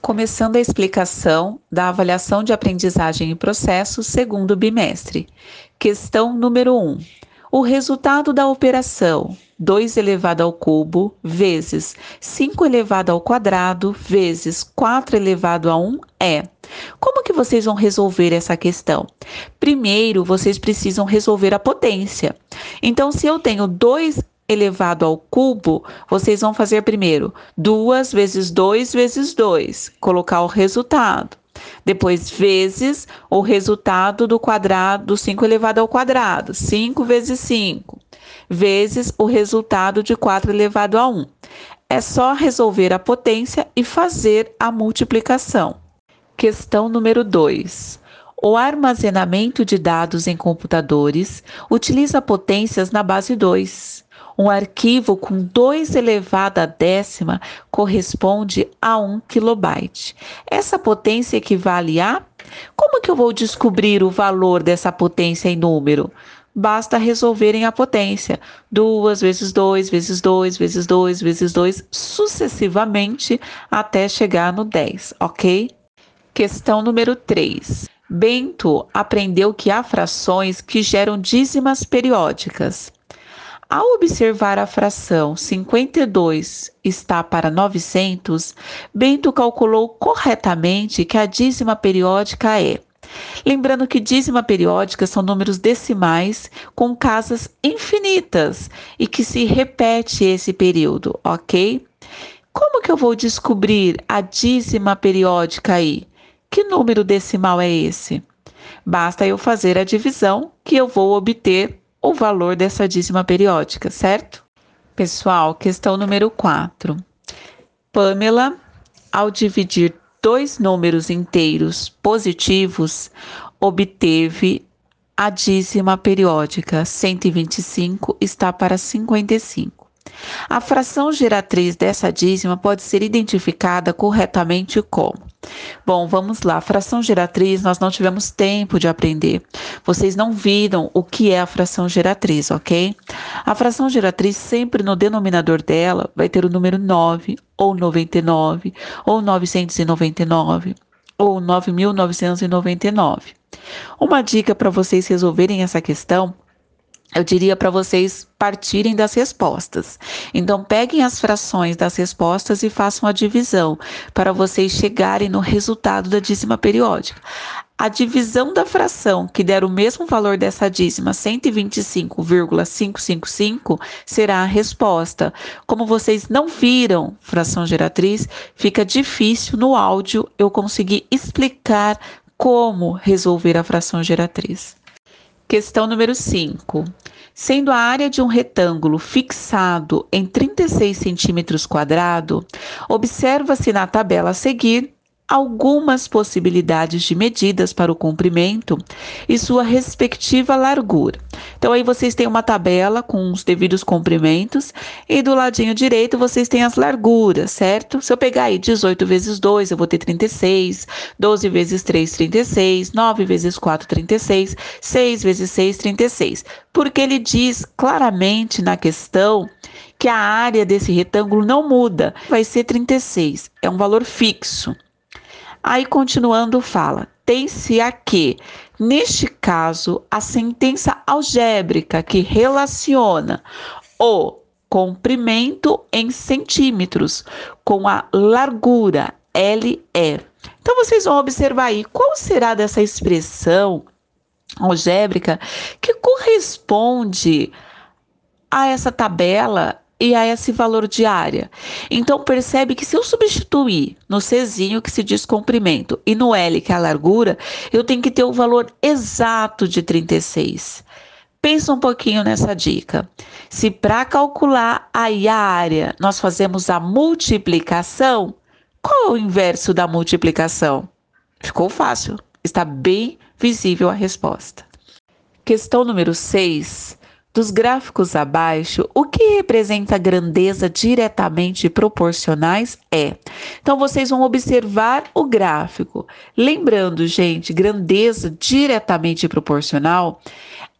Começando a explicação da avaliação de aprendizagem e processo segundo bimestre. Questão número 1. O resultado da operação 2 elevado ao cubo vezes 5 elevado ao quadrado vezes 4 elevado a 1 é. Como que vocês vão resolver essa questão? Primeiro, vocês precisam resolver a potência. Então, se eu tenho 2 elevado ao cubo, vocês vão fazer primeiro 2 vezes 2 vezes 2, colocar o resultado. Depois, vezes o resultado do quadrado do 5 elevado ao quadrado, 5 vezes 5, vezes o resultado de 4 elevado a 1. É só resolver a potência e fazer a multiplicação. Questão número 2. O armazenamento de dados em computadores utiliza potências na base 2. Um arquivo com 2 elevado a décima corresponde a 1 kilobyte. Essa potência equivale a? Como que eu vou descobrir o valor dessa potência em número? Basta resolverem a potência. 2 vezes 2 vezes 2 vezes 2 vezes 2, sucessivamente até chegar no 10, ok? Questão número 3. Bento aprendeu que há frações que geram dízimas periódicas. Ao observar a fração 52 está para 900, Bento calculou corretamente que a dízima periódica é. Lembrando que dízima periódica são números decimais com casas infinitas e que se repete esse período, ok? Como que eu vou descobrir a dízima periódica aí? Que número decimal é esse? Basta eu fazer a divisão que eu vou obter o valor dessa dízima periódica, certo? Pessoal, questão número 4. Pamela, ao dividir dois números inteiros positivos, obteve a dízima periódica 125 está para 55. A fração geratriz dessa dízima pode ser identificada corretamente como Bom, vamos lá. Fração geratriz, nós não tivemos tempo de aprender. Vocês não viram o que é a fração geratriz, ok? A fração geratriz, sempre no denominador dela, vai ter o número 9, ou 99, ou 999, ou 9.999. Uma dica para vocês resolverem essa questão eu diria para vocês partirem das respostas. Então, peguem as frações das respostas e façam a divisão para vocês chegarem no resultado da dízima periódica. A divisão da fração que der o mesmo valor dessa dízima, 125,555, será a resposta. Como vocês não viram fração geratriz, fica difícil no áudio eu conseguir explicar como resolver a fração geratriz. Questão número 5. Sendo a área de um retângulo fixado em 36 centímetros quadrados, observa-se na tabela a seguir algumas possibilidades de medidas para o comprimento e sua respectiva largura. Então aí vocês têm uma tabela com os devidos comprimentos e do ladinho direito vocês têm as larguras, certo? Se eu pegar aí 18 vezes 2, eu vou ter 36, 12 vezes 3, 36, 9 vezes 4, 36, 6 vezes 6, 36. Porque ele diz claramente na questão que a área desse retângulo não muda, vai ser 36, é um valor fixo. Aí, continuando, fala: tem-se a que, neste caso, a sentença algébrica que relaciona o comprimento em centímetros com a largura LE. Então, vocês vão observar aí qual será dessa expressão algébrica que corresponde a essa tabela e a esse valor de área. Então percebe que se eu substituir no Czinho que se diz comprimento e no L que é a largura, eu tenho que ter o valor exato de 36. Pensa um pouquinho nessa dica. Se para calcular a área nós fazemos a multiplicação, qual é o inverso da multiplicação? Ficou fácil, está bem visível a resposta. Questão número 6 dos gráficos abaixo, o que representa grandeza diretamente proporcionais é. Então, vocês vão observar o gráfico. Lembrando, gente, grandeza diretamente proporcional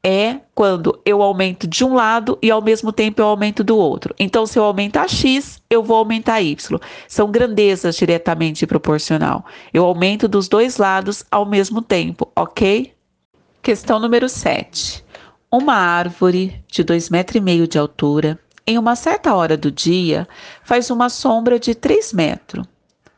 é quando eu aumento de um lado e ao mesmo tempo eu aumento do outro. Então, se eu aumentar x, eu vou aumentar y. São grandezas diretamente proporcional. Eu aumento dos dois lados ao mesmo tempo, ok? Questão número 7. Uma árvore de 2,5 metros e meio de altura, em uma certa hora do dia, faz uma sombra de 3 metros.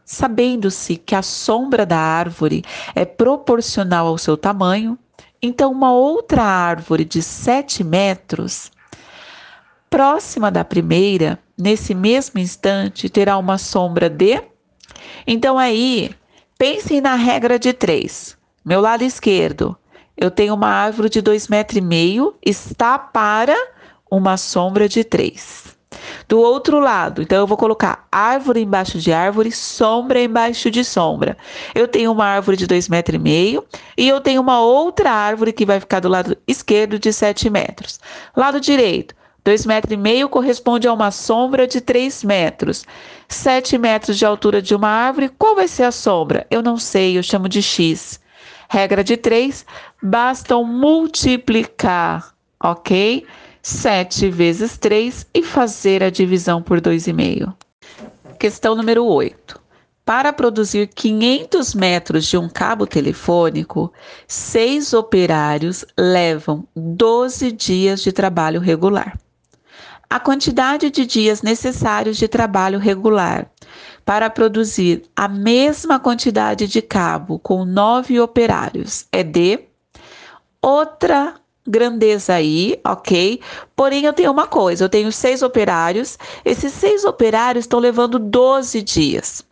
Sabendo-se que a sombra da árvore é proporcional ao seu tamanho, então, uma outra árvore de 7 metros, próxima da primeira, nesse mesmo instante, terá uma sombra de. Então, aí, pensem na regra de 3. Meu lado esquerdo, eu tenho uma árvore de 2,5 metros, e meio, está para uma sombra de 3. Do outro lado, então eu vou colocar árvore embaixo de árvore, sombra embaixo de sombra. Eu tenho uma árvore de 2,5 metros e meio e eu tenho uma outra árvore que vai ficar do lado esquerdo de 7 metros. Lado direito, 2,5 metros e meio corresponde a uma sombra de 3 metros. 7 metros de altura de uma árvore, qual vai ser a sombra? Eu não sei, eu chamo de X. Regra de 3, bastam multiplicar, ok? 7 vezes 3 e fazer a divisão por 2,5. Questão número 8. Para produzir 500 metros de um cabo telefônico, seis operários levam 12 dias de trabalho regular. A quantidade de dias necessários de trabalho regular para produzir a mesma quantidade de cabo com nove operários é de outra grandeza aí, ok? Porém, eu tenho uma coisa: eu tenho seis operários, esses seis operários estão levando 12 dias.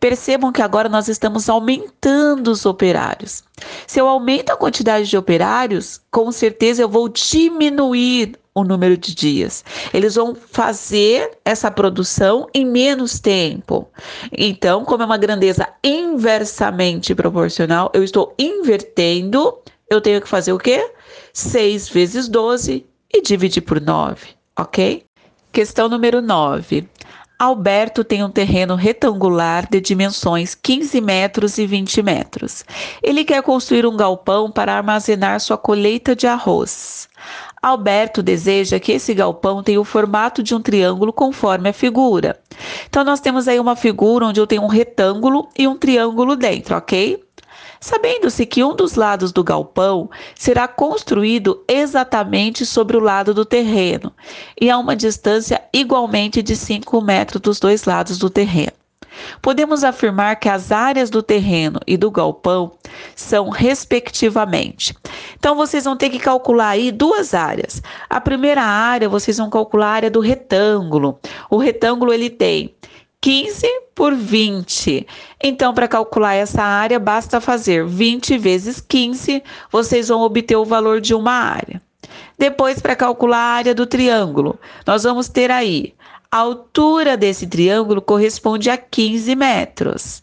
Percebam que agora nós estamos aumentando os operários. Se eu aumento a quantidade de operários, com certeza eu vou diminuir o número de dias. Eles vão fazer essa produção em menos tempo. Então, como é uma grandeza inversamente proporcional, eu estou invertendo, eu tenho que fazer o quê? 6 vezes 12 e dividir por 9, ok? Questão número 9. Alberto tem um terreno retangular de dimensões 15 metros e 20 metros. Ele quer construir um galpão para armazenar sua colheita de arroz. Alberto deseja que esse galpão tenha o formato de um triângulo conforme a figura. Então, nós temos aí uma figura onde eu tenho um retângulo e um triângulo dentro, ok? Sabendo-se que um dos lados do galpão será construído exatamente sobre o lado do terreno e a uma distância igualmente de 5 metros dos dois lados do terreno. Podemos afirmar que as áreas do terreno e do galpão são respectivamente. Então vocês vão ter que calcular aí duas áreas. A primeira área, vocês vão calcular a área do retângulo. O retângulo ele tem 15 por 20. Então, para calcular essa área, basta fazer 20 vezes 15, vocês vão obter o valor de uma área. Depois, para calcular a área do triângulo, nós vamos ter aí a altura desse triângulo corresponde a 15 metros.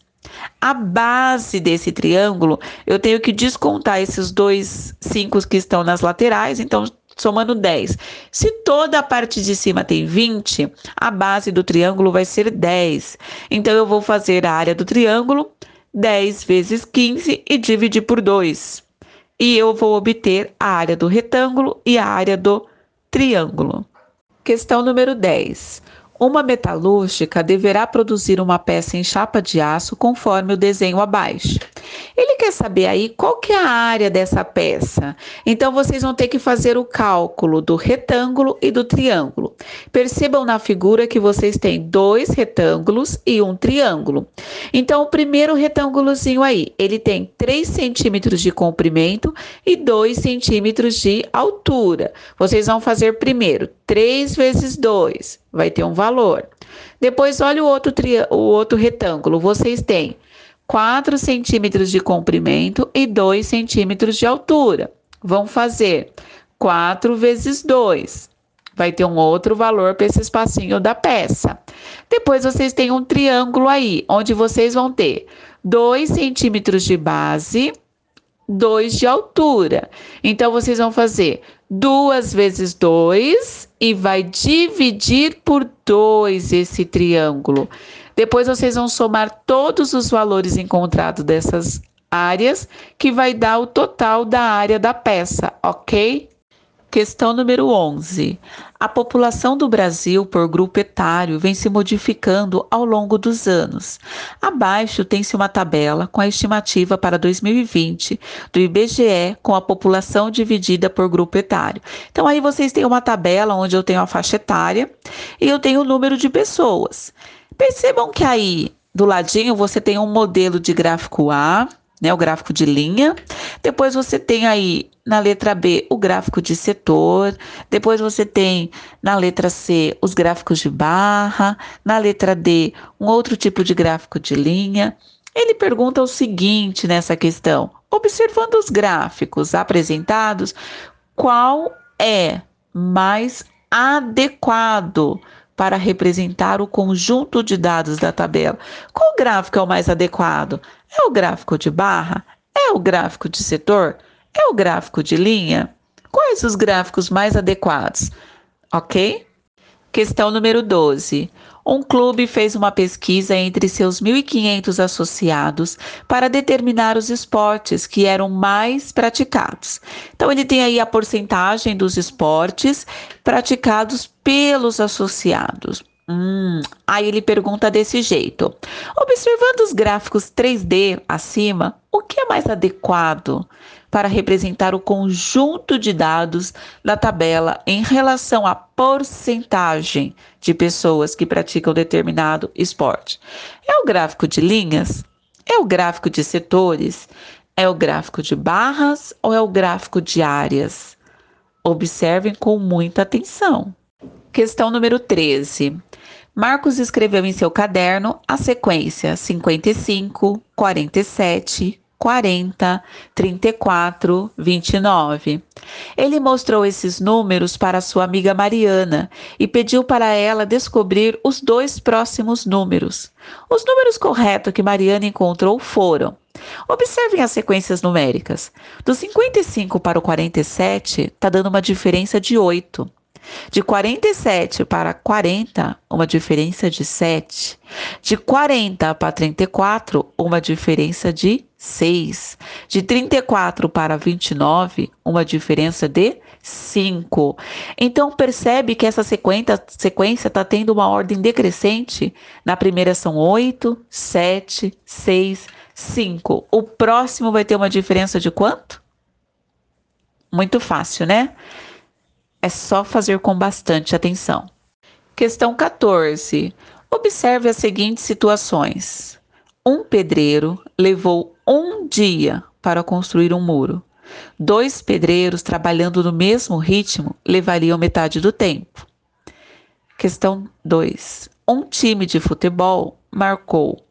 A base desse triângulo, eu tenho que descontar esses dois 5 que estão nas laterais, então somando 10. Se toda a parte de cima tem 20, a base do triângulo vai ser 10. Então, eu vou fazer a área do triângulo 10 vezes 15 e dividir por 2. E eu vou obter a área do retângulo e a área do triângulo. Questão número 10. Uma metalúrgica deverá produzir uma peça em chapa de aço conforme o desenho abaixo. Ele quer saber aí qual que é a área dessa peça. Então vocês vão ter que fazer o cálculo do retângulo e do triângulo. Percebam na figura que vocês têm dois retângulos e um triângulo. Então o primeiro retângulozinho aí, ele tem 3 centímetros de comprimento e 2 centímetros de altura. Vocês vão fazer primeiro 3 vezes 2, vai ter um valor. Depois olha o outro, o outro retângulo. Vocês têm 4 centímetros de comprimento e 2 centímetros de altura. Vão fazer 4 vezes 2. Vai ter um outro valor para esse espacinho da peça. Depois vocês têm um triângulo aí, onde vocês vão ter 2 centímetros de base, 2 de altura. Então, vocês vão fazer 2 vezes 2 e vai dividir por 2 esse triângulo. Depois vocês vão somar todos os valores encontrados dessas áreas, que vai dar o total da área da peça, ok? Questão número 11. A população do Brasil por grupo etário vem se modificando ao longo dos anos. Abaixo tem-se uma tabela com a estimativa para 2020 do IBGE com a população dividida por grupo etário. Então aí vocês têm uma tabela onde eu tenho a faixa etária e eu tenho o número de pessoas. Percebam que aí do ladinho você tem um modelo de gráfico A, né, o gráfico de linha. Depois você tem aí na letra B o gráfico de setor. Depois você tem na letra C os gráficos de barra. Na letra D, um outro tipo de gráfico de linha. Ele pergunta o seguinte nessa questão: observando os gráficos apresentados, qual é mais adequado para representar o conjunto de dados da tabela. Qual gráfico é o mais adequado? É o gráfico de barra? É o gráfico de setor? É o gráfico de linha? Quais os gráficos mais adequados? Ok? Questão número 12. Um clube fez uma pesquisa entre seus 1.500 associados para determinar os esportes que eram mais praticados. Então, ele tem aí a porcentagem dos esportes praticados pelos associados. Hum, aí ele pergunta desse jeito: observando os gráficos 3D acima, o que é mais adequado para representar o conjunto de dados da tabela em relação à porcentagem de pessoas que praticam determinado esporte? É o gráfico de linhas? É o gráfico de setores? É o gráfico de barras ou é o gráfico de áreas? Observem com muita atenção. Questão número 13. Marcos escreveu em seu caderno a sequência 55, 47, 40, 34, 29. Ele mostrou esses números para sua amiga Mariana e pediu para ela descobrir os dois próximos números. Os números corretos que Mariana encontrou foram. Observem as sequências numéricas. Do 55 para o 47, está dando uma diferença de 8. De 47 para 40, uma diferença de 7. De 40 para 34, uma diferença de 6. De 34 para 29, uma diferença de 5. Então percebe que essa sequência está tendo uma ordem decrescente. Na primeira são 8, 7, 6, 5. O próximo vai ter uma diferença de quanto? Muito fácil, né? É só fazer com bastante atenção. Questão 14. Observe as seguintes situações. Um pedreiro levou um dia para construir um muro. Dois pedreiros trabalhando no mesmo ritmo levariam metade do tempo. Questão 2. Um time de futebol marcou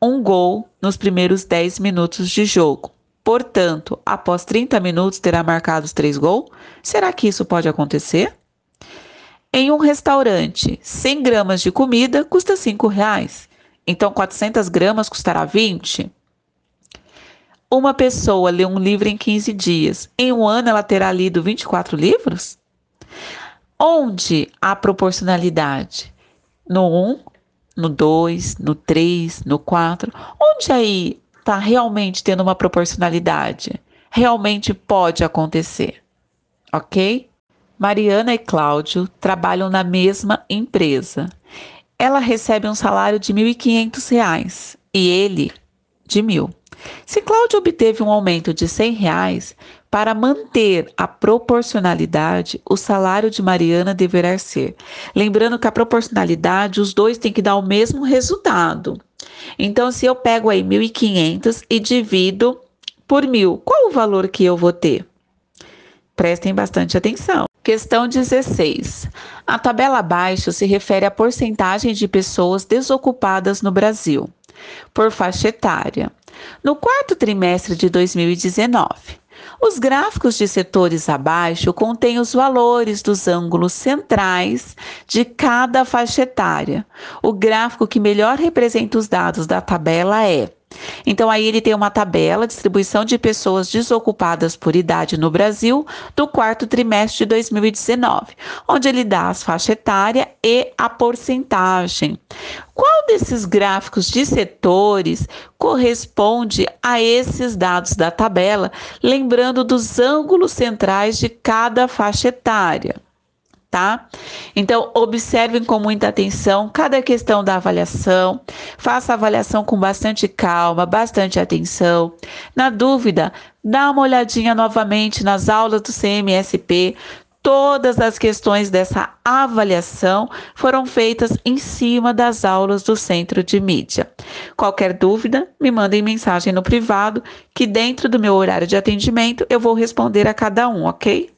um gol nos primeiros 10 minutos de jogo. Portanto, após 30 minutos terá marcado os três gols? Será que isso pode acontecer? Em um restaurante, 100 gramas de comida custa 5 reais. Então, 400 gramas custará 20? Uma pessoa lê um livro em 15 dias. Em um ano, ela terá lido 24 livros? Onde há proporcionalidade? No 1, no 2, no 3, no 4? Onde aí está realmente tendo uma proporcionalidade. Realmente pode acontecer, ok? Mariana e Cláudio trabalham na mesma empresa. Ela recebe um salário de R$ 1.500 e ele de mil. Se Cláudio obteve um aumento de 100 reais, para manter a proporcionalidade, o salário de Mariana deverá ser. Lembrando que a proporcionalidade, os dois têm que dar o mesmo resultado. Então, se eu pego aí 1.500 e divido por mil, qual o valor que eu vou ter? Prestem bastante atenção. Questão 16. A tabela abaixo se refere à porcentagem de pessoas desocupadas no Brasil, por faixa etária, no quarto trimestre de 2019. Os gráficos de setores abaixo contêm os valores dos ângulos centrais de cada faixa etária. O gráfico que melhor representa os dados da tabela é Então aí ele tem uma tabela, distribuição de pessoas desocupadas por idade no Brasil do quarto trimestre de 2019, onde ele dá as faixa etária e a porcentagem. Qual desses gráficos de setores corresponde a esses dados da tabela, lembrando dos ângulos centrais de cada faixa etária? Tá? Então, observem com muita atenção cada questão da avaliação, faça a avaliação com bastante calma, bastante atenção. Na dúvida, dá uma olhadinha novamente nas aulas do CMSP. Todas as questões dessa avaliação foram feitas em cima das aulas do Centro de Mídia. Qualquer dúvida, me mandem mensagem no privado, que dentro do meu horário de atendimento eu vou responder a cada um, ok?